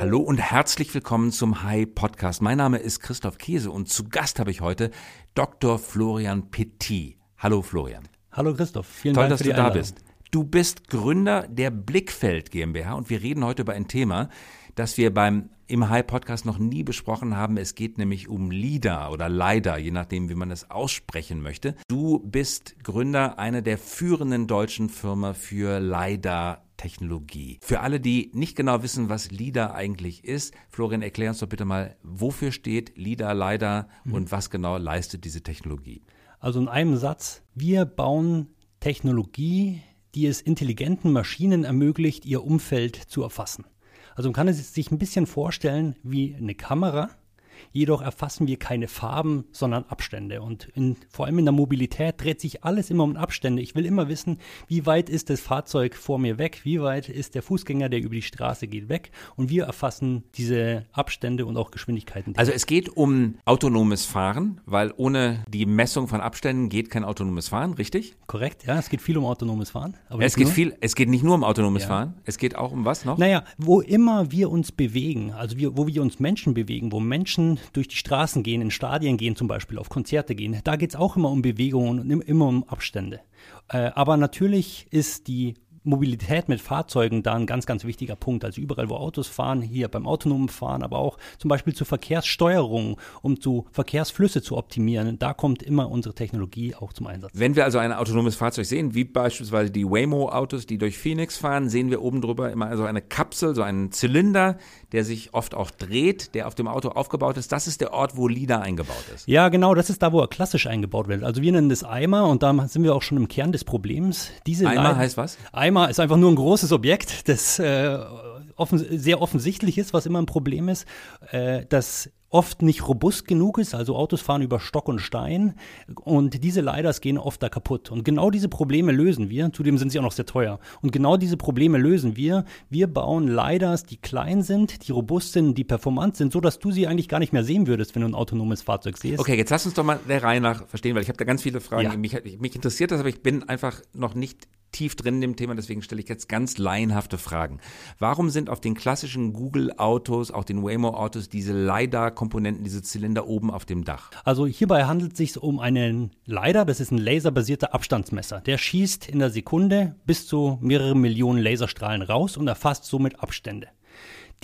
Hallo und herzlich willkommen zum Hi Podcast. Mein Name ist Christoph Käse und zu Gast habe ich heute Dr. Florian Petit. Hallo Florian. Hallo Christoph, vielen Toll, Dank dass du da bist. Du bist Gründer der Blickfeld GmbH und wir reden heute über ein Thema, das wir beim im Hi Podcast noch nie besprochen haben. Es geht nämlich um LIDA oder LIDA, je nachdem, wie man es aussprechen möchte. Du bist Gründer einer der führenden deutschen Firma für LIDA Technologie. Für alle, die nicht genau wissen, was LIDA eigentlich ist, Florian, erklär uns doch bitte mal, wofür steht LIDA, LIDA und was genau leistet diese Technologie? Also in einem Satz, wir bauen Technologie, die es intelligenten Maschinen ermöglicht, ihr Umfeld zu erfassen. Also man kann es sich ein bisschen vorstellen wie eine Kamera, jedoch erfassen wir keine Farben, sondern Abstände. Und in, vor allem in der Mobilität dreht sich alles immer um Abstände. Ich will immer wissen, wie weit ist das Fahrzeug vor mir weg, wie weit ist der Fußgänger, der über die Straße geht, weg. Und wir erfassen diese Abstände und auch Geschwindigkeiten. Also es geht um autonomes Fahren, weil ohne die Messung von Abständen geht kein autonomes Fahren, richtig? Korrekt, ja, es geht viel um autonomes Fahren. Es geht nur. viel, es geht nicht nur um autonomes Ja. Fahren, es geht auch um was noch? Naja, wo immer wir uns bewegen, also wir, wo wir uns Menschen bewegen, wo Menschen durch die Straßen gehen, in Stadien gehen zum Beispiel, auf Konzerte gehen, da geht es auch immer um Bewegungen und im- immer um Abstände. Äh, aber natürlich ist die Mobilität mit Fahrzeugen da ein ganz, ganz wichtiger Punkt. Also überall, wo Autos fahren, hier beim autonomen Fahren, aber auch zum Beispiel zur Verkehrssteuerung, um zu Verkehrsflüsse zu optimieren, da kommt immer unsere Technologie auch zum Einsatz. Wenn wir also ein autonomes Fahrzeug sehen, wie beispielsweise die Waymo-Autos, die durch Phoenix fahren, sehen wir oben drüber immer so eine Kapsel, so einen Zylinder, der sich oft auch dreht, der auf dem Auto aufgebaut ist. Das ist der Ort, wo LIDA eingebaut ist. Ja, genau, das ist da, wo er klassisch eingebaut wird. Also wir nennen das Eimer und da sind wir auch schon im Kern des Problems. Diese Eimer heißt was? Eimer ist einfach nur ein großes Objekt, das äh, offen, sehr offensichtlich ist, was immer ein Problem ist, äh, das oft nicht robust genug ist, also Autos fahren über Stock und Stein und diese Leiders gehen oft da kaputt. Und genau diese Probleme lösen wir, zudem sind sie auch noch sehr teuer. Und genau diese Probleme lösen wir. Wir bauen Leiders, die klein sind, die robust sind, die performant sind, so dass du sie eigentlich gar nicht mehr sehen würdest, wenn du ein autonomes Fahrzeug siehst. Okay, jetzt lass uns doch mal der Reihe nach verstehen, weil ich habe da ganz viele Fragen. Ja. Mich, mich interessiert das, aber ich bin einfach noch nicht tief drin in dem Thema, deswegen stelle ich jetzt ganz laienhafte Fragen. Warum sind auf den klassischen Google-Autos, auch den Waymo-Autos, diese LiDAR-Komponenten, diese Zylinder oben auf dem Dach? Also hierbei handelt es sich um einen LiDAR, das ist ein laserbasierter Abstandsmesser. Der schießt in der Sekunde bis zu mehrere Millionen Laserstrahlen raus und erfasst somit Abstände.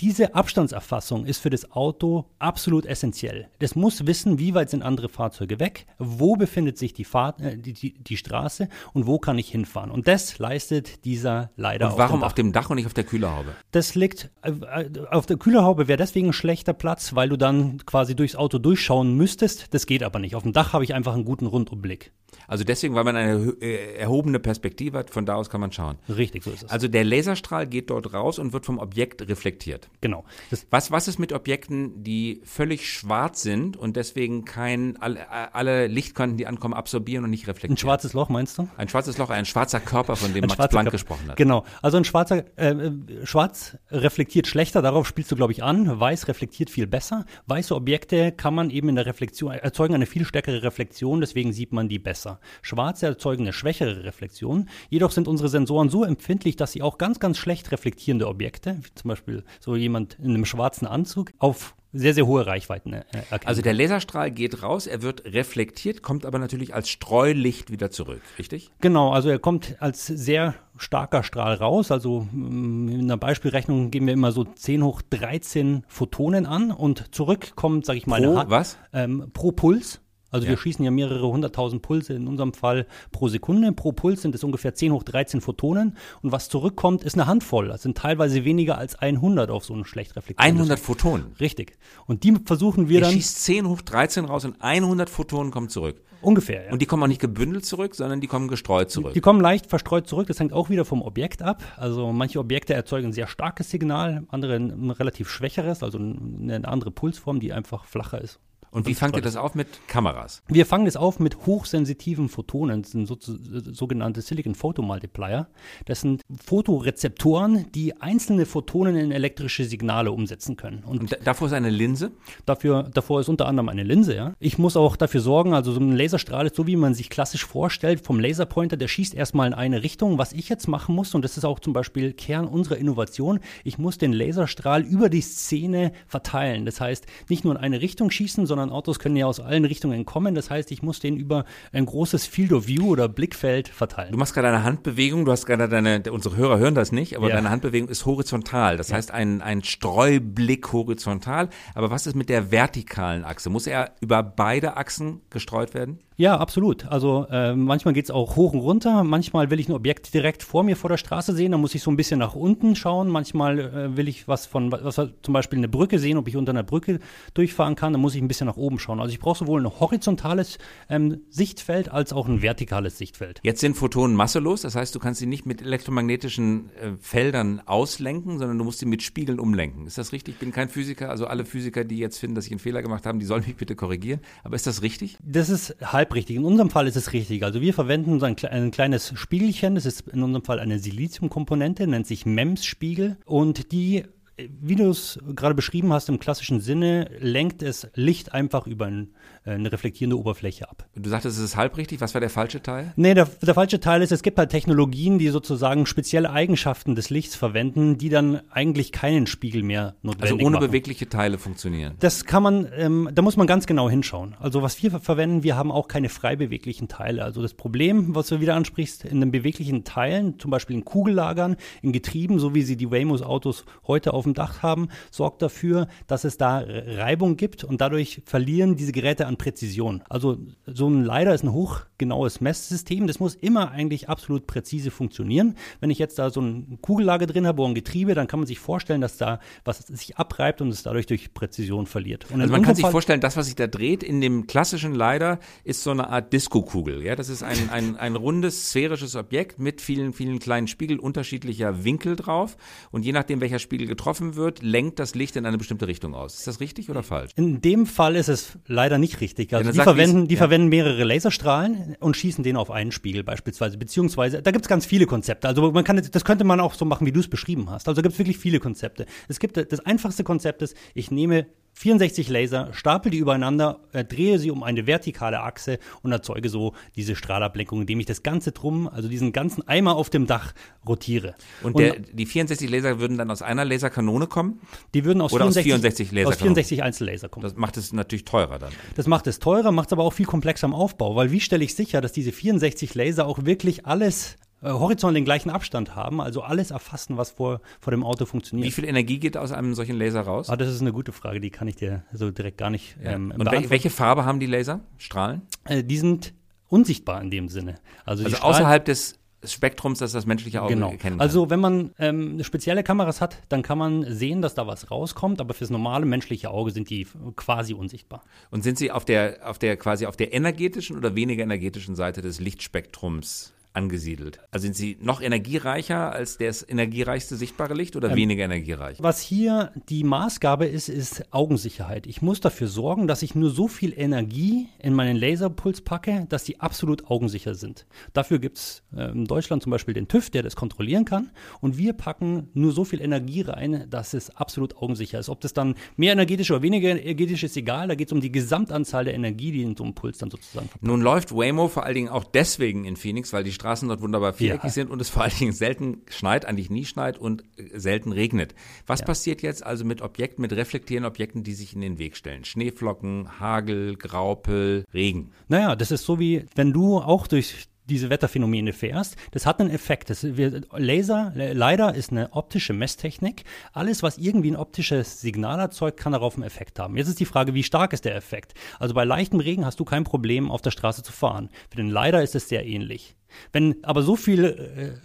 Diese Abstandserfassung ist für das Auto absolut essentiell. Das muss wissen, wie weit sind andere Fahrzeuge weg, wo befindet sich die, Fahrt, äh, die, die, die Straße und wo kann ich hinfahren. Und das leistet dieser LiDAR Und warum dem auf dem Dach und nicht auf der Kühlerhaube? das liegt äh, äh, auf der Kühlerhaube wäre deswegen ein schlechter Platz, weil du dann quasi durchs Auto durchschauen müsstest. Das geht aber nicht. Auf dem Dach habe ich einfach einen guten Rundumblick. Also deswegen, weil man eine äh, erhobene Perspektive hat, von da aus kann man schauen. Richtig, so ist es. Also der Laserstrahl geht dort raus und wird vom Objekt reflektiert. genau. Das, Was, was ist mit Objekten, die völlig schwarz sind und deswegen kein, alle, alle Lichtkanten, die ankommen, absorbieren und nicht reflektieren? ein schwarzes Loch meinst du? Ein schwarzes Loch, ein schwarzer Körper, von dem Ein Max Planck Kap- gesprochen hat. Genau. Also ein schwarzer, äh, schwarz reflektiert schlechter, darauf spielst du, glaube ich, an. Weiß reflektiert viel besser. Weiße Objekte kann man eben in der Reflexion, erzeugen eine viel stärkere Reflexion, deswegen sieht man die besser. Schwarze erzeugen eine schwächere Reflexion. Jedoch sind unsere Sensoren so empfindlich, dass sie auch ganz, ganz schlecht reflektierende Objekte, wie zum Beispiel so jemand in einem schwarzen Anzug, auf sehr, sehr hohe Reichweiten äh, erkennen. Also der Laserstrahl geht raus, er wird reflektiert, kommt aber natürlich als Streulicht wieder zurück, richtig? Genau, also er kommt als sehr starker Strahl raus. Also mm, in der Beispielrechnung geben wir immer so 10 hoch 13 Photonen an und zurück kommt, sage ich mal, Pro eine was? Ähm, pro Puls. Also Ja. wir schießen ja mehrere hunderttausend Pulse in unserem Fall pro Sekunde. Pro Puls sind es ungefähr 10 hoch 13 Photonen. Und was zurückkommt, ist eine Handvoll. Das sind teilweise weniger als 100 auf so einen schlecht reflektierenden 100 Photonen. Richtig. Und die versuchen wir Er dann schießt 10 hoch 13 raus und 100 Photonen kommen zurück. ungefähr. Ja. Und die kommen auch nicht gebündelt zurück, sondern die kommen gestreut zurück. Die kommen leicht verstreut zurück. Das hängt auch wieder vom Objekt ab. Also manche Objekte erzeugen ein sehr starkes Signal, andere ein relativ schwächeres, also eine andere Pulsform, die einfach flacher ist. Und wie fangt ihr das auf mit Kameras? Wir fangen das auf mit hochsensitiven Photonen, das sind so, sogenannte Silicon Photomultiplier. Das sind Fotorezeptoren, die einzelne Photonen in elektrische Signale umsetzen können. Und, Und davor ist eine Linse? Dafür, davor ist unter anderem eine Linse, ja. Ich muss auch dafür sorgen, also so ein Laserstrahl ist so, wie man sich klassisch vorstellt, vom Laserpointer, der schießt erstmal in eine Richtung. Was ich jetzt machen muss, und das ist auch zum Beispiel Kern unserer Innovation, ich muss den Laserstrahl über die Szene verteilen. Das heißt, nicht nur in eine Richtung schießen, sondern Autos können ja aus allen Richtungen kommen. Das heißt, ich muss den über ein großes Field of View oder Blickfeld verteilen. Du machst gerade eine Handbewegung, du hast gerade deine, unsere Hörer hören das nicht, aber ja. deine Handbewegung ist horizontal. Das ja. heißt, ein, ein Streublick horizontal. Aber was ist mit der vertikalen Achse? Muss er über beide Achsen gestreut werden? Ja, absolut. Also äh, manchmal geht's auch hoch und runter. Manchmal will ich ein Objekt direkt vor mir vor der Straße sehen. Dann muss ich so ein bisschen nach unten schauen. Manchmal äh, will ich was von, was zum Beispiel eine Brücke sehen, ob ich unter einer Brücke durchfahren kann. Dann muss ich ein bisschen nach oben schauen. Also ich brauche sowohl ein horizontales ähm, Sichtfeld als auch ein vertikales Sichtfeld. Jetzt sind Photonen masselos. Das heißt, du kannst sie nicht mit elektromagnetischen äh, Feldern auslenken, sondern du musst sie mit Spiegeln umlenken. Ist das richtig? Ich bin kein Physiker. Also alle Physiker, die jetzt finden, dass ich einen Fehler gemacht habe, die sollen mich bitte korrigieren. Aber ist das richtig? Das ist halb halb richtig. In unserem Fall ist es richtig. Also wir verwenden so ein, ein kleines Spiegelchen. Das ist in unserem Fall eine Siliziumkomponente, nennt sich MEMS-Spiegel. Und die wie du es gerade beschrieben hast, im klassischen Sinne, lenkt es Licht einfach über ein, eine reflektierende Oberfläche ab. Du sagtest, es ist halbrichtig. Was war der falsche Teil? Nee, der, der falsche Teil ist, es gibt halt Technologien, die sozusagen spezielle Eigenschaften des Lichts verwenden, die dann eigentlich keinen Spiegel mehr notwendig Also ohne machen. bewegliche Teile funktionieren. Das kann man, ähm, da muss man ganz genau hinschauen. Also was wir verwenden, wir haben auch keine frei beweglichen Teile. Also das Problem, was du wieder ansprichst, in den beweglichen Teilen, zum Beispiel in Kugellagern, in Getrieben, so wie sie die Waymo's Autos heute auf dem Dach haben, sorgt dafür, dass es da Reibung gibt und dadurch verlieren diese Geräte an Präzision. Also so ein LiDAR ist ein hochgenaues Messsystem. Das muss immer eigentlich absolut präzise funktionieren. Wenn ich jetzt da so ein Kugellage drin habe oder ein Getriebe, dann kann man sich vorstellen, dass da was sich abreibt und es dadurch durch Präzision verliert. Und also man kann sich vorstellen, das, was sich da dreht in dem klassischen LiDAR, ist so eine Art Disco-Kugel. Ja, das ist ein, ein, ein rundes, sphärisches Objekt mit vielen, vielen kleinen Spiegeln unterschiedlicher Winkel drauf. Und je nachdem, welcher Spiegel getroffen wird, lenkt das Licht in eine bestimmte Richtung aus. Ist das richtig oder falsch? In dem Fall ist es leider nicht richtig. Also ja, die, verwenden, die ja. verwenden mehrere Laserstrahlen und schießen den auf einen Spiegel beispielsweise. Beziehungsweise, da gibt es ganz viele Konzepte. Also man kann, das könnte man auch so machen, wie du es beschrieben hast. Also gibt es wirklich viele Konzepte. Es gibt das einfachste Konzept ist, ich nehme 64 Laser, stapel die übereinander, drehe sie um eine vertikale Achse und erzeuge so diese Strahlablenkung, indem ich das Ganze drum, also diesen ganzen Eimer auf dem Dach rotiere. Und, der, die 64 Laser würden dann aus einer Laserkanone kommen? Die würden aus, Oder 64, aus 64 Laser aus 64 Einzellaser kommen. Das macht es natürlich teurer dann. Das macht es teurer, macht es aber auch viel komplexer im Aufbau, weil wie stelle ich sicher, dass diese 64 Laser auch wirklich alles äh, horizontal den gleichen Abstand haben, also alles erfassen, was vor, vor dem Auto funktioniert. Wie viel Energie geht aus einem solchen Laser raus? Ah, das ist eine gute Frage, die kann ich dir so direkt gar nicht ja. ähm, Und wel welche Farbe haben die Laser? Strahlen? Äh, die sind unsichtbar in dem Sinne. Also, also außerhalb des Spektrums, das das menschliche Auge genau. erkennen kann. Also wenn man ähm, spezielle Kameras hat, dann kann man sehen, dass da was rauskommt, aber fürs normale menschliche Auge sind die quasi unsichtbar. Und sind sie auf der, auf der quasi auf der energetischen oder weniger energetischen Seite des Lichtspektrums angesiedelt? Also sind sie noch energiereicher als das energiereichste sichtbare Licht oder ähm, weniger energiereich? Was hier die Maßgabe ist, ist Augensicherheit. Ich muss dafür sorgen, dass ich nur so viel Energie in meinen Laserpuls packe, dass die absolut augensicher sind. Dafür gibt es äh, in Deutschland zum Beispiel den TÜV, der das kontrollieren kann. Und wir packen nur so viel Energie rein, dass es absolut augensicher ist. Ob das dann mehr energetisch oder weniger energetisch ist, egal. Da geht es um die Gesamtanzahl der Energie, die in so einem Puls dann sozusagen verpackt. Nun läuft Waymo vor allen Dingen auch deswegen in Phoenix, weil die Straßen dort wunderbar viereckig ja. sind und es vor allen Dingen selten schneit, eigentlich nie schneit und äh, selten regnet. Was ja. passiert jetzt also mit Objekten, mit reflektierenden Objekten, die sich in den Weg stellen? Schneeflocken, Hagel, Graupel, Regen. Naja, das ist so wie, wenn du auch durch diese Wetterphänomene fährst, das hat einen Effekt. Das, wir, Laser, leider ist eine optische Messtechnik. Alles, was irgendwie ein optisches Signal erzeugt, kann darauf einen Effekt haben. Jetzt ist die Frage, wie stark ist der Effekt? Also bei leichtem Regen hast du kein Problem, auf der Straße zu fahren. Für den Leider ist es sehr ähnlich. Wenn aber so viel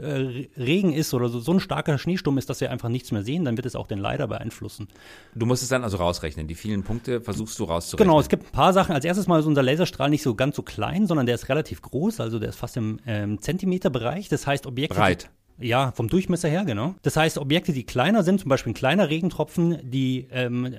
äh, äh, Regen ist oder so, so ein starker Schneesturm ist, dass wir einfach nichts mehr sehen, dann wird es auch den Leider beeinflussen. Du musst es dann also rausrechnen. Die vielen Punkte versuchst du rauszurechnen. Genau, es gibt ein paar Sachen. Als erstes mal ist unser Laserstrahl nicht so ganz so klein, sondern der ist relativ groß, also der ist fast im ähm, Zentimeterbereich. Das heißt, Objekte. Breit. Ja, vom Durchmesser her, genau. Das heißt, Objekte, die kleiner sind, zum Beispiel ein kleiner Regentropfen, die ähm, äh,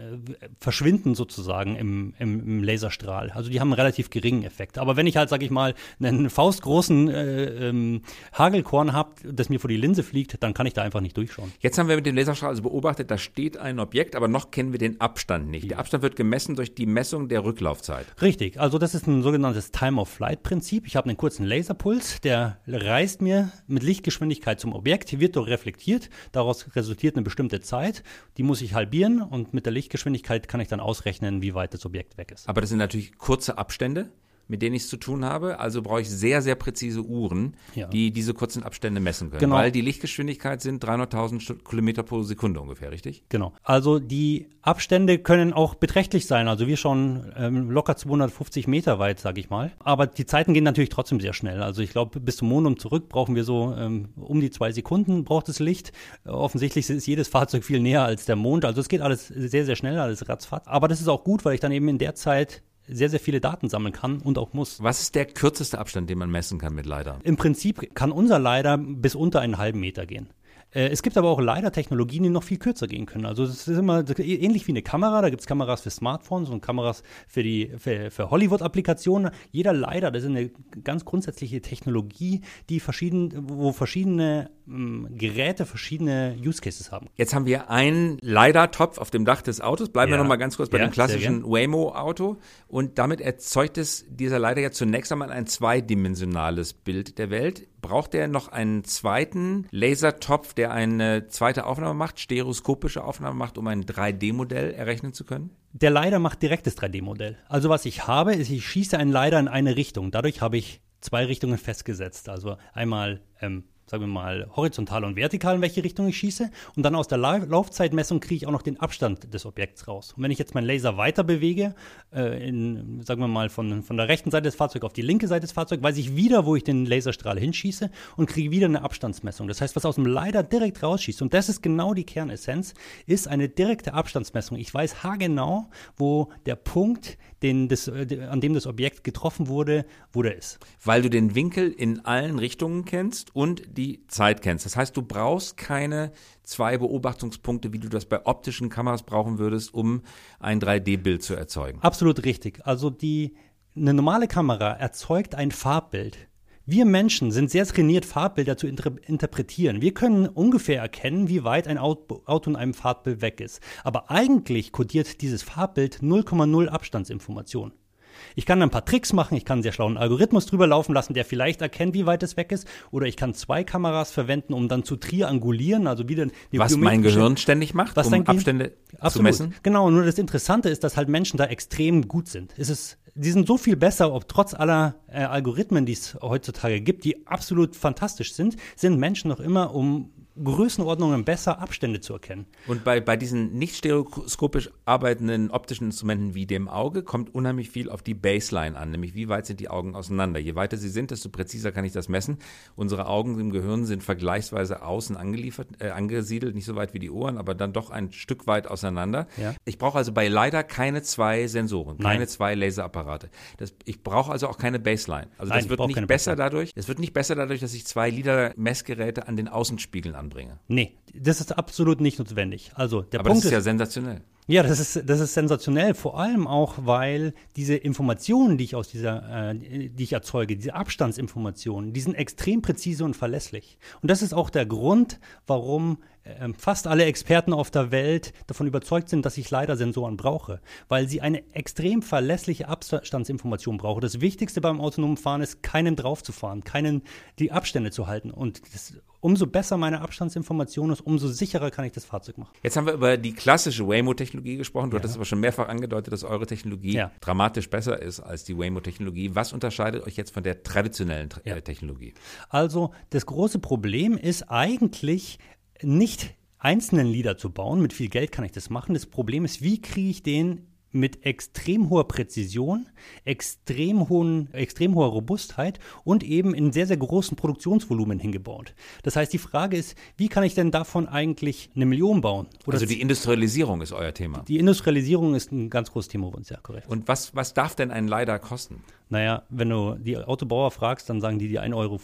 verschwinden sozusagen im, im, im, Laserstrahl. Also die haben einen relativ geringen Effekt. Aber wenn ich halt, sag ich mal, einen faustgroßen äh, ähm, Hagelkorn habe, das mir vor die Linse fliegt, dann kann ich da einfach nicht durchschauen. Jetzt haben wir mit dem Laserstrahl also beobachtet, da steht ein Objekt, aber noch kennen wir den Abstand nicht. Der Abstand wird gemessen durch die Messung der Rücklaufzeit. Richtig, also das ist ein sogenanntes Time-of-Flight-Prinzip. Ich habe einen kurzen Laserpuls, der reist mir mit Lichtgeschwindigkeit zum Objekt, wird dort reflektiert, daraus resultiert eine bestimmte Zeit, die muss ich halbieren und mit der Lichtgeschwindigkeit kann ich dann ausrechnen, wie weit das Objekt weg ist. Aber das sind natürlich kurze Abstände mit denen ich es zu tun habe. Also brauche ich sehr, sehr präzise Uhren, ja. die diese kurzen Abstände messen können. Genau. Weil die Lichtgeschwindigkeit sind 300.000 Kilometer pro Sekunde ungefähr, richtig? Genau. Also die Abstände können auch beträchtlich sein. Also wir schon ähm, locker 250 Meter weit, sage ich mal. Aber die Zeiten gehen natürlich trotzdem sehr schnell. Also ich glaube, bis zum Mond und zurück brauchen wir so ähm, um die zwei Sekunden braucht das Licht. Äh, offensichtlich ist jedes Fahrzeug viel näher als der Mond. Also es geht alles sehr, sehr schnell, alles ratzfatz. Aber das ist auch gut, weil ich dann eben in der Zeit sehr, sehr viele Daten sammeln kann und auch muss. Was ist der kürzeste Abstand, den man messen kann mit LiDAR? Im Prinzip kann unser LiDAR bis unter einen halben Meter gehen. Äh, es gibt aber auch leider Technologien, die noch viel kürzer gehen können. Also es ist immer ähnlich wie eine Kamera. Da gibt es Kameras für Smartphones und Kameras für die für, für Hollywood-Applikationen. Jeder leider, das ist eine ganz grundsätzliche Technologie, die verschieden, wo verschiedene ähm, Geräte verschiedene Use Cases haben. Jetzt haben wir einen LiDAR-Topf auf dem Dach des Autos. Bleiben ja. wir noch mal ganz kurz bei ja, dem klassischen Waymo-Auto. Und damit erzeugt es dieser LiDAR ja zunächst einmal ein zweidimensionales Bild der Welt. Braucht er noch einen zweiten Lasertopf, der eine zweite Aufnahme macht, stereoskopische Aufnahme macht, um ein 3D-Modell errechnen zu können? Der LiDAR macht direktes 3D-Modell. Also was ich habe, ist, ich schieße einen LiDAR in eine Richtung. Dadurch habe ich zwei Richtungen festgesetzt. Also einmal ähm, sagen wir mal, horizontal und vertikal, in welche Richtung ich schieße. Und dann aus der La Laufzeitmessung kriege ich auch noch den Abstand des Objekts raus. Und wenn ich jetzt meinen Laser weiter bewege, äh, in, sagen wir mal, von, von der rechten Seite des Fahrzeugs auf die linke Seite des Fahrzeugs, weiß ich wieder, wo ich den Laserstrahl hinschieße und kriege wieder eine Abstandsmessung. Das heißt, was aus dem LiDAR direkt rausschießt, und das ist genau die Kernessenz, ist eine direkte Abstandsmessung. Ich weiß haargenau, wo der Punkt, den das, äh, an dem das Objekt getroffen wurde, wo der ist. Weil du den Winkel in allen Richtungen kennst und die Zeit kennst. Das heißt, du brauchst keine zwei Beobachtungspunkte, wie du das bei optischen Kameras brauchen würdest, um ein 3D-Bild zu erzeugen. Absolut richtig. Also die eine normale Kamera erzeugt ein Farbbild. Wir Menschen sind sehr trainiert, Farbbilder zu inter interpretieren. Wir können ungefähr erkennen, wie weit ein Auto, in einem Farbbild weg ist. Aber eigentlich kodiert dieses Farbbild 0,0 Abstandsinformation. Ich kann ein paar Tricks machen, ich kann einen sehr schlauen Algorithmus drüber laufen lassen, der vielleicht erkennt, wie weit es weg ist. Oder ich kann zwei Kameras verwenden, um dann zu triangulieren, also wieder Was mein Gehirn ständig macht, was um Abstände Absolut. zu messen. Genau, nur das Interessante ist, dass halt Menschen da extrem gut sind. Es ist, die sind so viel besser, ob trotz aller äh, Algorithmen, die es heutzutage gibt, die absolut fantastisch sind, sind Menschen noch immer um Größenordnungen besser Abstände zu erkennen. Und bei, bei diesen nicht stereoskopisch arbeitenden optischen Instrumenten wie dem Auge kommt unheimlich viel auf die Baseline an, nämlich wie weit sind die Augen auseinander. Je weiter sie sind, desto präziser kann ich das messen. Unsere Augen im Gehirn sind vergleichsweise außen angeliefert, äh, angesiedelt, nicht so weit wie die Ohren, aber dann doch ein Stück weit auseinander. Ja. Ich brauche also bei LiDAR keine zwei Sensoren, keine Nein. zwei Laserapparate. Das, ich brauche also auch keine Baseline. Also Nein, das wird nicht besser dadurch. Es wird nicht besser dadurch, dass ich zwei LiDAR-Messgeräte an den Außenspiegeln anbringe. Nee, das ist absolut nicht notwendig. Also der Aber Punkt das ist ja sensationell. Ja, das ist, das ist sensationell, vor allem auch, weil diese Informationen, die ich aus dieser, äh, die ich erzeuge, diese Abstandsinformationen, die sind extrem präzise und verlässlich. Und das ist auch der Grund, warum fast alle Experten auf der Welt davon überzeugt sind, dass ich leider Sensoren brauche, weil sie eine extrem verlässliche Abstandsinformation brauchen. Das Wichtigste beim autonomen Fahren ist, keinen draufzufahren, keinen die Abstände zu halten. Und das, umso besser meine Abstandsinformation ist, umso sicherer kann ich das Fahrzeug machen. Jetzt haben wir über die klassische Waymo-Technologie gesprochen. Du ja. hattest aber schon mehrfach angedeutet, dass eure Technologie ja. dramatisch besser ist als die Waymo-Technologie. Was unterscheidet euch jetzt von der traditionellen ja. Äh, Technologie? Also das große Problem ist eigentlich nicht einzelnen Lieder zu bauen. Mit viel Geld kann ich das machen. Das Problem ist, wie kriege ich den mit extrem hoher Präzision, extrem, hohen, extrem hoher Robustheit und eben in sehr, sehr großen Produktionsvolumen hingebaut. Das heißt, die Frage ist, wie kann ich denn davon eigentlich eine Million bauen? Oder also die Industrialisierung ist euer Thema. Die Industrialisierung ist ein ganz großes Thema bei uns, ja, korrekt. Und was, was darf denn ein LiDAR kosten? Naja, wenn du die Autobauer fragst, dann sagen die die 1,50 Euro.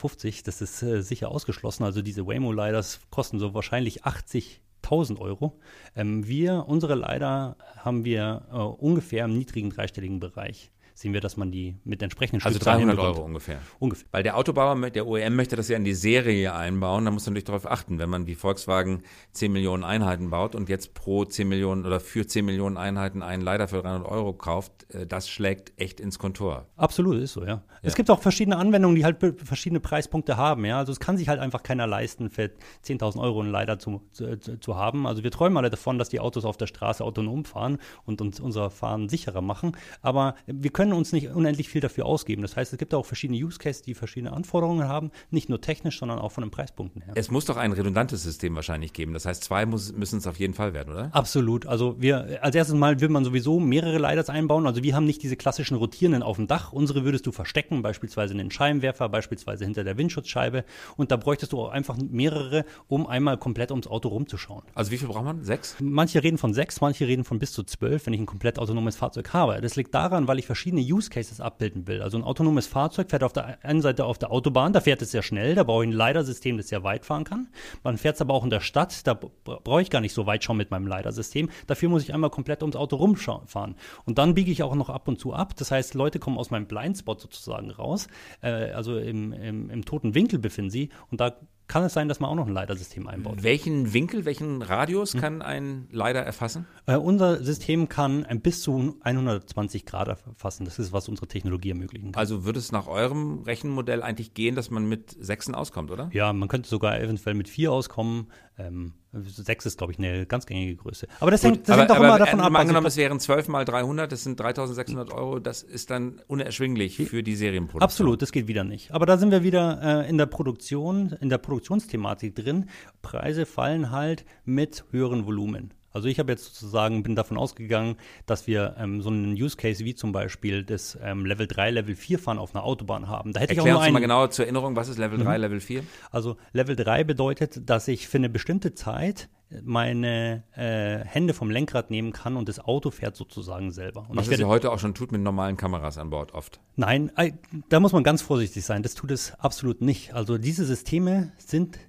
Das ist äh, sicher ausgeschlossen. Also diese Waymo-LiDARs kosten so wahrscheinlich 80 1000 Euro. Ähm, wir, unsere leider haben wir äh, ungefähr im niedrigen dreistelligen Bereich sehen wir, dass man die mit entsprechenden Also 300 Euro ungefähr. Ungefähr. Weil der Autobauer, der OEM möchte das ja in die Serie einbauen, da muss man natürlich darauf achten, wenn man wie Volkswagen 10 Millionen Einheiten baut und jetzt pro 10 Millionen oder für 10 Millionen Einheiten einen leider für 300 Euro kauft, äh, das schlägt echt ins Kontor. Absolut, ist so, ja. ja. Es gibt auch verschiedene Anwendungen, die halt verschiedene Preispunkte haben, ja. Also es kann sich halt einfach keiner leisten, für 10.000 Euro einen Leider zu, zu, zu, haben. Also wir träumen alle davon, dass die Autos auf der Straße autonom fahren und uns unser Fahren sicherer machen. Aber wir können können uns nicht unendlich viel dafür ausgeben. Das heißt, es gibt auch verschiedene Use Cases, die verschiedene Anforderungen haben, nicht nur technisch, sondern auch von den Preispunkten her. Es muss doch ein redundantes System wahrscheinlich geben. Das heißt, zwei muss, müssen es auf jeden Fall werden, oder? Absolut. Also wir, als erstes Mal will man sowieso mehrere LiDARs einbauen. Also wir haben nicht diese klassischen rotierenden auf dem Dach. Unsere würdest du verstecken, beispielsweise in den Scheinwerfer, beispielsweise hinter der Windschutzscheibe. Und da bräuchtest du auch einfach mehrere, um einmal komplett ums Auto rumzuschauen. Also wie viel braucht man? Sechs? Manche reden von sechs, manche reden von bis zu zwölf, wenn ich ein komplett autonomes Fahrzeug habe. Das liegt daran, weil ich verschiedene Use Cases abbilden will. Also ein autonomes Fahrzeug fährt auf der einen Seite auf der Autobahn, da fährt es sehr schnell, da brauche ich ein LiDAR-System, das sehr weit fahren kann. Man fährt es aber auch in der Stadt, da brauche ich gar nicht so weit schauen mit meinem LiDAR-System. Dafür muss ich einmal komplett ums Auto rumfahren. Und dann biege ich auch noch ab und zu ab. Das heißt, Leute kommen aus meinem Blindspot sozusagen raus, äh, also im, im, im toten Winkel befinden sie und da kann es sein, dass man auch noch ein Leitersystem einbaut. Welchen Winkel, welchen Radius hm. kann ein Leiter erfassen? Äh, unser System kann ein bis zu 120 Grad erfassen. Das ist, was unsere Technologie ermöglichen kann. Also würde es nach eurem Rechenmodell eigentlich gehen, dass man mit Sechsen auskommt, oder? Ja, man könnte sogar eventuell mit vier auskommen. Ähm, Sechs ist, glaube ich, eine ganz gängige Größe. Aber das hängt, das aber, hängt doch aber, immer davon ab. Angenommen, es wären 12 mal 300, das sind 3600 Euro, das ist dann unerschwinglich für die Serienproduktion. Absolut, das geht wieder nicht. Aber da sind wir wieder äh, in der Produktion, in der Produktionsthematik drin. Preise fallen halt mit höheren Volumen. Also ich habe jetzt sozusagen, bin davon ausgegangen, dass wir ähm, so einen Use Case wie zum Beispiel das ähm, Level 3, Level 4 Fahren auf einer Autobahn haben. Da hätte Erklär ich auch nur uns mal genauer zur Erinnerung, was ist Level 3, mhm. Level 4? Also Level 3 bedeutet, dass ich für eine bestimmte Zeit meine äh, Hände vom Lenkrad nehmen kann und das Auto fährt sozusagen selber. Und Was es ja heute auch schon tut mit normalen Kameras an Bord oft. Nein, da muss man ganz vorsichtig sein. Das tut es absolut nicht. Also diese Systeme sind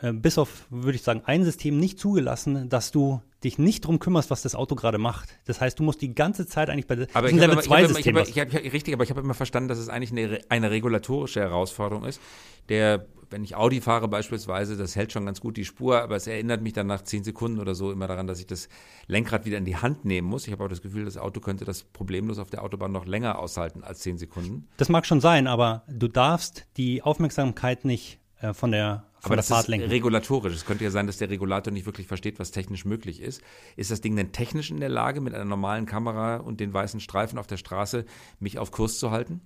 äh, bis auf, würde ich sagen, ein System nicht zugelassen, dass du dich nicht drum kümmerst, was das Auto gerade macht. Das heißt, du musst die ganze Zeit eigentlich bei aber diesem Level 2 System. Ich hab, ich hab, richtig, aber ich habe immer verstanden, dass es eigentlich eine, eine regulatorische Herausforderung ist. Der, wenn ich Audi fahre beispielsweise, das hält schon ganz gut die Spur, aber es erinnert mich dann nach zehn Sekunden oder so immer daran, dass ich das Lenkrad wieder in die Hand nehmen muss. Ich habe auch das Gefühl, das Auto könnte das problemlos auf der Autobahn noch länger aushalten als zehn Sekunden. Das mag schon sein, aber du darfst die Aufmerksamkeit nicht äh, von der aber das ist regulatorisch. Es könnte ja sein, dass der Regulator nicht wirklich versteht, was technisch möglich ist. Ist das Ding denn technisch in der Lage, mit einer normalen Kamera und den weißen Streifen auf der Straße mich auf Kurs zu halten?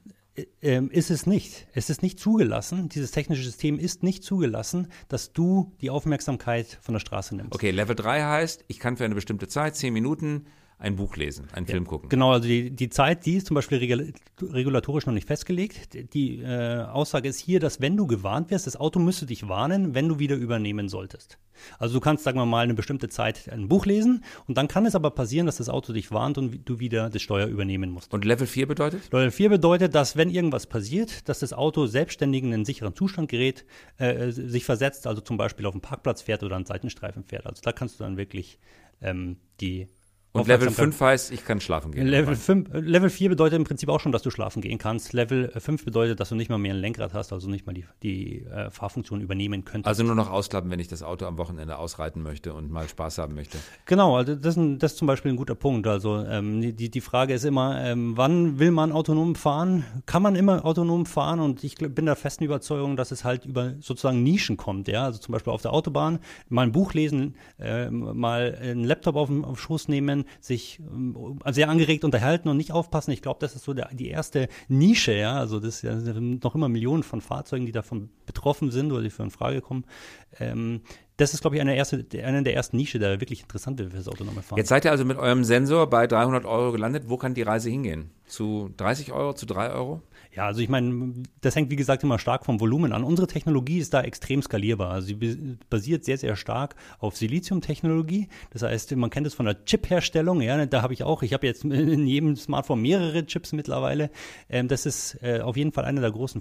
Ähm, ist es nicht. Es ist nicht zugelassen, dieses technische System ist nicht zugelassen, dass du die Aufmerksamkeit von der Straße nimmst. Okay, Level 3 heißt, ich kann für eine bestimmte Zeit, 10 Minuten, ein Buch lesen, einen ja, Film gucken. Genau, also die, die Zeit, die ist zum Beispiel regulatorisch noch nicht festgelegt. Die äh, Aussage ist hier, dass wenn du gewarnt wirst, das Auto müsste dich warnen, wenn du wieder übernehmen solltest. Also du kannst, sagen wir mal, eine bestimmte Zeit ein Buch lesen und dann kann es aber passieren, dass das Auto dich warnt und du wieder das Steuer übernehmen musst. Und Level 4 bedeutet? Level 4 bedeutet, dass wenn irgendwas passiert, dass das Auto selbstständig in einen sicheren Zustand gerät, äh, sich versetzt, also zum Beispiel auf den Parkplatz fährt oder einen Seitenstreifen fährt. Also da kannst du dann wirklich ähm, die und Level 5 heißt, ich kann schlafen gehen. Level, 5, Level 4 bedeutet im Prinzip auch schon, dass du schlafen gehen kannst. Level 5 bedeutet, dass du nicht mal mehr ein Lenkrad hast, also nicht mal die, die äh, Fahrfunktion übernehmen könntest. Also nur noch ausklappen, wenn ich das Auto am Wochenende ausreiten möchte und mal Spaß haben möchte. Genau, also das, ist, das ist zum Beispiel ein guter Punkt. Also ähm, die, die Frage ist immer, ähm, wann will man autonom fahren? Kann man immer autonom fahren? Und ich bin der festen Überzeugung, dass es halt über sozusagen Nischen kommt. Ja? Also zum Beispiel auf der Autobahn mal ein Buch lesen, äh, mal einen Laptop auf den Schoß nehmen, sich ähm, sehr angeregt unterhalten und nicht aufpassen. Ich glaube, das ist so der, die erste Nische, ja. Also das sind noch immer Millionen von Fahrzeugen, die davon betroffen sind oder die für in Frage kommen. Ähm, das ist, glaube ich, eine, erste, eine der ersten Nische, der wirklich interessant wird für das autonome Fahren. Jetzt seid ihr also mit eurem Sensor bei 300 Euro gelandet. Wo kann die Reise hingehen? Zu 30 Euro, zu 3 Euro? Ja, also ich meine, das hängt wie gesagt immer stark vom Volumen an. Unsere Technologie ist da extrem skalierbar. Also sie basiert sehr, sehr stark auf Silizium-Technologie. Das heißt, man kennt es von der Chip-Herstellung. Ja, da habe ich auch, ich habe jetzt in jedem Smartphone mehrere Chips mittlerweile. Ähm, das ist äh, auf jeden Fall einer der großen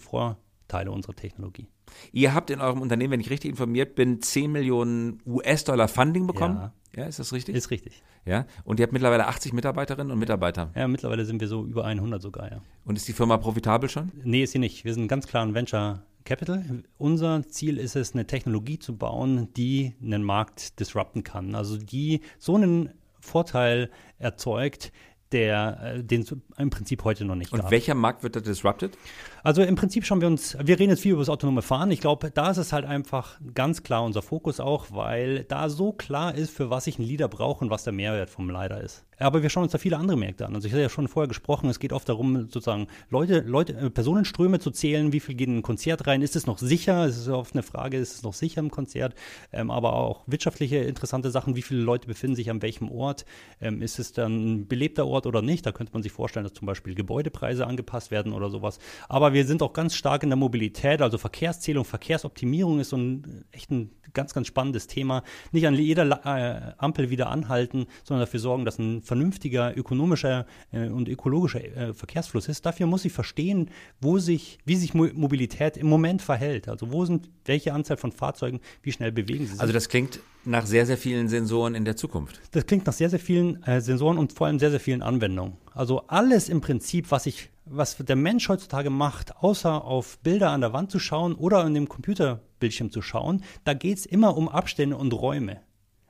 Vorteile unserer Technologie. Ihr habt in eurem Unternehmen, wenn ich richtig informiert bin, 10 Millionen US-Dollar Funding bekommen. Ja. Ja, ist das richtig? Ist richtig. Ja, und ihr habt mittlerweile 80 Mitarbeiterinnen und Mitarbeiter. Ja, mittlerweile sind wir so über 100 sogar, ja. Und ist die Firma profitabel schon? Nee, ist sie nicht. Wir sind ganz klar ein Venture Capital. Unser Ziel ist es, eine Technologie zu bauen, die einen Markt disrupten kann. Also die so einen Vorteil erzeugt, der, äh, den es im Prinzip heute noch nicht Und gab. welcher Markt wird da disrupted? Also im Prinzip schauen wir uns, wir reden jetzt viel über das autonome Fahren. Ich glaube, da ist es halt einfach ganz klar unser Fokus auch, weil da so klar ist, für was ich einen Leader brauche und was der Mehrwert vom Leader ist. Aber wir schauen uns da viele andere Märkte an. Also ich hatte ja schon vorher gesprochen, es geht oft darum, sozusagen Leute, Leute, äh, Personenströme zu zählen, wie viel gehen in ein Konzert rein, ist es noch sicher? Es ist oft eine Frage, ist es noch sicher im Konzert? Ähm, aber auch wirtschaftliche interessante Sachen, wie viele Leute befinden sich an welchem Ort? Ähm, ist es dann ein belebter Ort oder nicht? Da könnte man sich vorstellen, dass zum Beispiel Gebäudepreise angepasst werden oder sowas. Aber wir sind auch ganz stark in der Mobilität, also Verkehrszählung, Verkehrsoptimierung ist so ein echt ein ganz, ganz spannendes Thema. Nicht an jeder äh, Ampel wieder anhalten, sondern dafür sorgen, dass ein vernünftiger ökonomischer äh, und ökologischer äh, Verkehrsfluss ist. Dafür muss ich verstehen, wo sich, wie sich Mo Mobilität im Moment verhält. Also wo sind welche Anzahl von Fahrzeugen, wie schnell bewegen sie sich. Also das klingt nach sehr, sehr vielen Sensoren in der Zukunft. Das klingt nach sehr, sehr vielen äh, Sensoren und vor allem sehr, sehr vielen Anwendungen. Also alles im Prinzip, was ich, was der Mensch heutzutage macht, außer auf Bilder an der Wand zu schauen oder an dem Computerbildschirm zu schauen, da geht es immer um Abstände und Räume.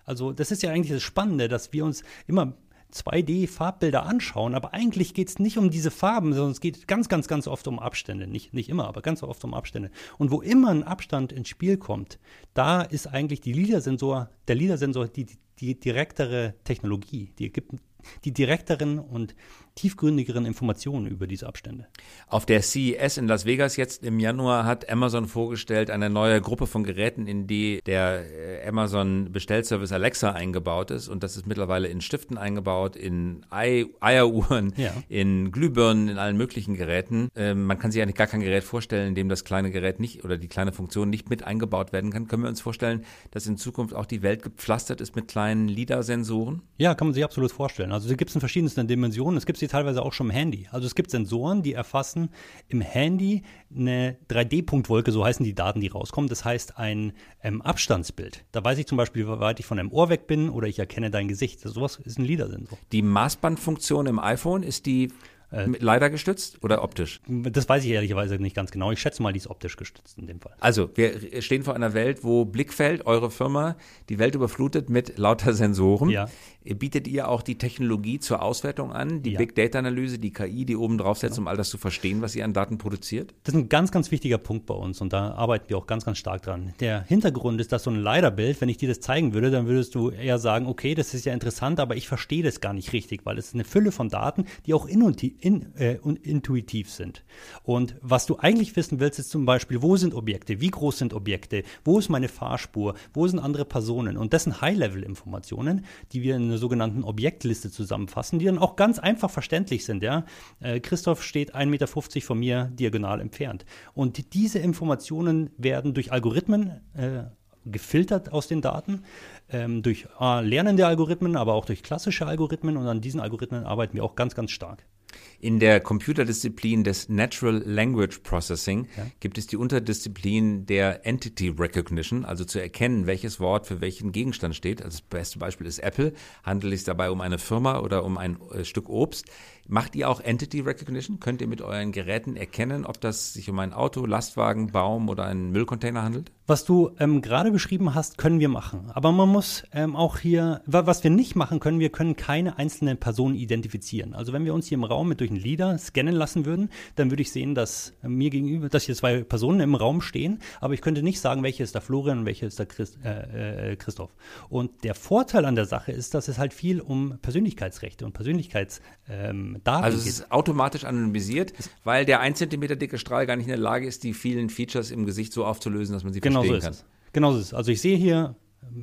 Also das ist ja eigentlich das Spannende, dass wir uns immer 2D-Farbbilder anschauen, aber eigentlich geht es nicht um diese Farben, sondern es geht ganz, ganz, ganz oft um Abstände. Nicht, nicht immer, aber ganz oft um Abstände. Und wo immer ein Abstand ins Spiel kommt, da ist eigentlich die LIDAR-Sensor, der LIDAR-Sensor die, die, die direktere Technologie. Die die direkteren und tiefgründigeren Informationen über diese Abstände. Auf der CES in Las Vegas jetzt im Januar hat Amazon vorgestellt eine neue Gruppe von Geräten, in die der äh, Amazon Bestellservice Alexa eingebaut ist. Und das ist mittlerweile in Stiften eingebaut, in Ei Eieruhren, Ja. in Glühbirnen, in allen möglichen Geräten. Ähm, man kann sich eigentlich gar kein Gerät vorstellen, in dem das kleine Gerät nicht oder die kleine Funktion nicht mit eingebaut werden kann. Können wir uns vorstellen, dass in Zukunft auch die Welt gepflastert ist mit kleinen LIDAR-Sensoren? Ja, kann man sich absolut vorstellen. Also die gibt es in verschiedensten Dimensionen. Es gibt sie teilweise auch schon im Handy. Also es gibt Sensoren, die erfassen im Handy eine 3D-Punktwolke, so heißen die Daten, die rauskommen. Das heißt ein ähm, Abstandsbild. Da weiß ich zum Beispiel, wie weit ich von einem Ohr weg bin oder ich erkenne dein Gesicht. Also sowas ist ein LIDAR-Sensor. Die Maßbandfunktion im iPhone, ist die mit LiDAR gestützt oder optisch? Das weiß ich ehrlicherweise nicht ganz genau. Ich schätze mal, die ist optisch gestützt in dem Fall. Also, wir stehen vor einer Welt, wo Blickfeld, eure Firma, die Welt überflutet mit lauter Sensoren. Ja. Bietet ihr auch die Technologie zur Auswertung an, die Ja. Big Data Analyse, die KI, die oben drauf setzt, um all das zu verstehen, was ihr an Daten produziert? Das ist ein ganz, ganz wichtiger Punkt bei uns und da arbeiten wir auch ganz, ganz stark dran. Der Hintergrund ist, dass so ein LiDAR-Bild, wenn ich dir das zeigen würde, dann würdest du eher sagen, okay, das ist ja interessant, aber ich verstehe das gar nicht richtig, weil es ist eine Fülle von Daten, die auch inuti- in, äh, intuitiv sind. Und was du eigentlich wissen willst, ist zum Beispiel, wo sind Objekte, wie groß sind Objekte, wo ist meine Fahrspur, wo sind andere Personen. Und das sind High-Level-Informationen, die wir in einer sogenannten Objektliste zusammenfassen, die dann auch ganz einfach verständlich sind. Ja? Äh, Christoph steht 1,50 Meter von mir diagonal entfernt. Und diese Informationen werden durch Algorithmen äh, gefiltert aus den Daten, ähm, durch äh, lernende Algorithmen, aber auch durch klassische Algorithmen. Und an diesen Algorithmen arbeiten wir auch ganz, ganz stark. In der Computerdisziplin des Natural Language Processing gibt es die Unterdisziplin der Entity Recognition, also zu erkennen, welches Wort für welchen Gegenstand steht. Also das beste Beispiel ist Apple. Handelt es dabei um eine Firma oder um ein äh, Stück Obst? Macht ihr auch Entity Recognition? Könnt ihr mit euren Geräten erkennen, ob das sich um ein Auto, Lastwagen, Baum oder einen Müllcontainer handelt? Was du ähm, gerade beschrieben hast, können wir machen. Aber man muss ähm, auch hier, wa- was wir nicht machen können, wir können keine einzelne Person identifizieren. Also wenn wir uns hier im Raum mit durch einen Leader scannen lassen würden, dann würde ich sehen, dass äh, mir gegenüber, dass hier zwei Personen im Raum stehen, aber ich könnte nicht sagen, welche ist der Florian und welche ist der Christ, äh, äh, Christoph. Und der Vorteil an der Sache ist, dass es halt viel um Persönlichkeitsrechte und Persönlichkeitsdaten ähm, Daten Also es geht. ist automatisch anonymisiert, weil der ein Zentimeter dicke Strahl gar nicht in der Lage ist, die vielen Features im Gesicht so aufzulösen, dass man sie Genau so verstehen ist kann. es. Genau so ist es. Also ich sehe hier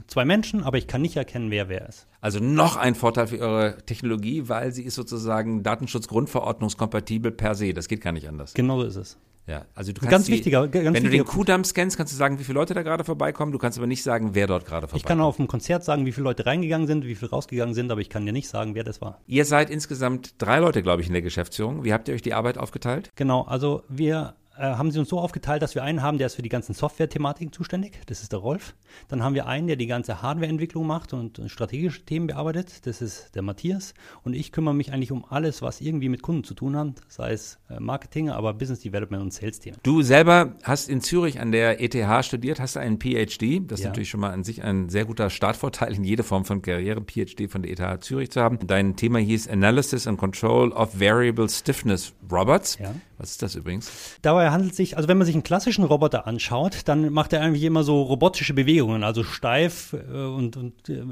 zwei Menschen, aber ich kann nicht erkennen, wer wer ist. Also noch ein Vorteil für eure Technologie, weil sie ist sozusagen Datenschutzgrundverordnungskompatibel per se. Das geht gar nicht anders. Genau so ist es. Ja, also du Ganz kannst die, wichtiger- ganz wenn du den wichtiger Kudamm scannst, kannst du sagen, wie viele Leute da gerade vorbeikommen. Du kannst aber nicht sagen, wer dort gerade vorbeikommt. Ich kann auf dem Konzert sagen, wie viele Leute reingegangen sind, wie viele rausgegangen sind, aber ich kann dir nicht sagen, wer das war. Ihr seid insgesamt drei Leute, glaube ich, in der Geschäftsführung. Wie habt ihr euch die Arbeit aufgeteilt? Genau, also wir äh, haben sie uns so aufgeteilt, dass wir einen haben, der ist für die ganzen Software-Thematiken zuständig. Das ist der Rolf. Dann haben wir einen, der die ganze Hardware-Entwicklung macht und strategische Themen bearbeitet. Das ist der Matthias. Und ich kümmere mich eigentlich um alles, was irgendwie mit Kunden zu tun hat, sei es äh, Marketing, aber Business Development und Sales-Themen. Du selber hast in Zürich an der ETH studiert, hast einen PhD. Das ist Ja. natürlich schon mal an sich ein sehr guter Startvorteil in jede Form von Karriere, PhD von der ETH Zürich zu haben. Dein Thema hieß Analysis and Control of Variable Stiffness Robots. Ja. Was ist das übrigens? Dabei handelt es sich, also wenn man sich einen klassischen Roboter anschaut, dann macht er eigentlich immer so robotische Bewegungen, also steif äh, und, und äh,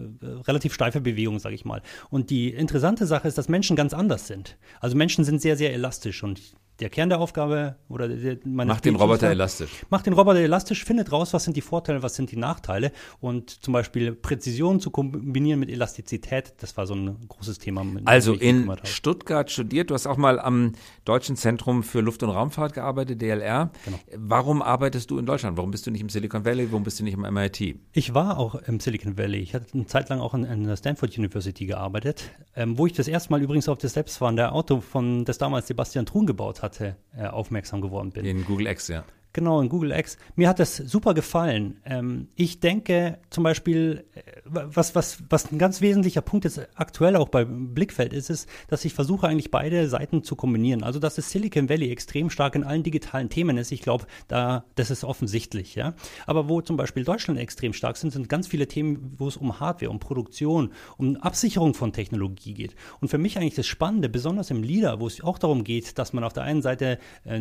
relativ steife Bewegungen, sage ich mal. Und die interessante Sache ist, dass Menschen ganz anders sind. Also Menschen sind sehr, sehr elastisch und der Kern der Aufgabe oder der, Macht den Roboter elastisch. Macht den Roboter elastisch, findet raus, was sind die Vorteile, was sind die Nachteile und zum Beispiel Präzision zu kombinieren mit Elastizität, das war so ein großes Thema. Also in. Stuttgart studiert. Du hast auch mal am Deutschen Zentrum für Luft- und Raumfahrt gearbeitet, DLR. Genau. Warum arbeitest du in Deutschland? Warum bist du nicht im Silicon Valley? Warum bist du nicht am MIT? Ich war auch im Silicon Valley. Ich hatte eine Zeit lang auch an, der Stanford University gearbeitet, ähm, wo ich das erste Mal übrigens auf das selbstfahrende Auto von das damals Sebastian Truhn gebaut hatte, äh, aufmerksam geworden bin. In Google X, ja. Genau, in Google X. Mir hat das super gefallen. Ähm, ich denke zum Beispiel, äh, was, was, was ein ganz wesentlicher Punkt jetzt aktuell auch bei Blickfeld ist, ist, dass ich versuche eigentlich beide Seiten zu kombinieren. Also, dass das Silicon Valley extrem stark in allen digitalen Themen ist, ich glaube, da, das ist offensichtlich, ja. Aber wo zum Beispiel Deutschland extrem stark sind, sind ganz viele Themen, wo es um Hardware, um Produktion, um Absicherung von Technologie geht. Und für mich eigentlich das Spannende, besonders im LIDAR, wo es auch darum geht, dass man auf der einen Seite äh,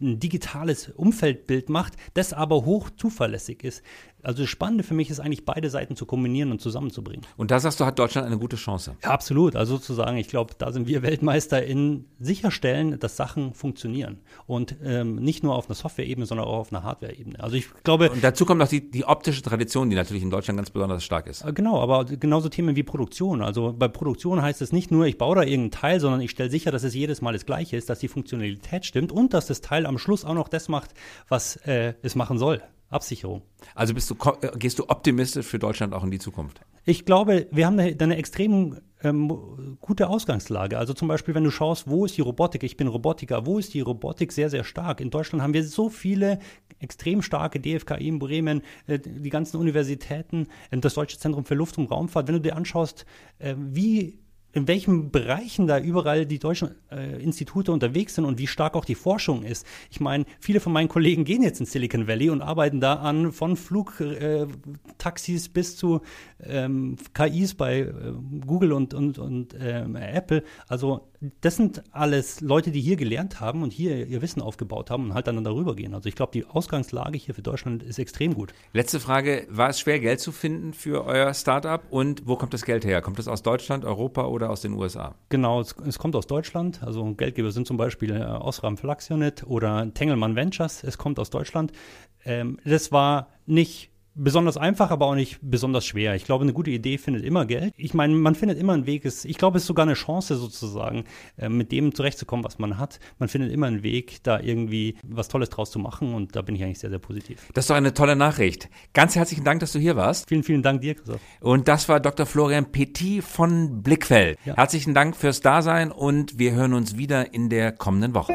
ein digitales Umfeldbild macht, das aber hoch zuverlässig ist. Also das Spannende für mich ist eigentlich, beide Seiten zu kombinieren und zusammenzubringen. Und da sagst du, hat Deutschland eine gute Chance. Ja, absolut. Also sozusagen, ich glaube, da sind wir Weltmeister in sicherstellen, dass Sachen funktionieren. Und ähm, nicht nur auf einer Software-Ebene, sondern auch auf einer Hardware-Ebene. Also ich glaube, Und dazu kommt noch die, die optische Tradition, die natürlich in Deutschland ganz besonders stark ist. Äh, Genau, aber genauso Themen wie Produktion. Also bei Produktion heißt es nicht nur, ich baue da irgendein Teil, sondern ich stelle sicher, dass es jedes Mal das gleiche ist, dass die Funktionalität stimmt und dass das Teil am Schluss auch noch das macht, was äh, es machen soll. Absicherung. Also bist du, äh, gehst du optimistisch für Deutschland auch in die Zukunft? Ich glaube, wir haben eine, eine extrem ähm, gute Ausgangslage. Also zum Beispiel, wenn du schaust, wo ist die Robotik? Ich bin Robotiker. Wo ist die Robotik sehr, sehr stark? In Deutschland haben wir so viele extrem starke DFKI in Bremen, äh, die ganzen Universitäten, äh, das Deutsche Zentrum für Luft- und Raumfahrt. Wenn du dir anschaust, äh, wie in welchen Bereichen da überall die deutschen äh, Institute unterwegs sind und wie stark auch die Forschung ist. Ich meine, viele von meinen Kollegen gehen jetzt in Silicon Valley und arbeiten da an von Flugtaxis äh, bis zu ähm, KIs bei äh, Google und, und, und ähm, Apple. Also das sind alles Leute, die hier gelernt haben und hier ihr Wissen aufgebaut haben und halt dann darüber gehen. Also ich glaube, die Ausgangslage hier für Deutschland ist extrem gut. Letzte Frage, war es schwer, Geld zu finden für euer Startup und wo kommt das Geld her? Kommt es aus Deutschland, Europa oder aus den USA? Genau, es, es kommt aus Deutschland. Also Geldgeber sind zum Beispiel äh, Osram Flaxionet oder Tengelmann Ventures. Es kommt aus Deutschland. Ähm, das war nicht besonders einfach, aber auch nicht besonders schwer. Ich glaube, eine gute Idee findet immer Geld. Ich meine, man findet immer einen Weg. Es, ich glaube, es ist sogar eine Chance sozusagen, äh, mit dem zurechtzukommen, was man hat. Man findet immer einen Weg, da irgendwie was Tolles draus zu machen und da bin ich eigentlich sehr, sehr positiv. Das ist doch eine tolle Nachricht. Ganz herzlichen Dank, dass du hier warst. Vielen, vielen Dank dir, Christoph. Und das war Dr. Florian Petit von Blickfeld. Ja. Herzlichen Dank fürs Dasein und wir hören uns wieder in der kommenden Woche.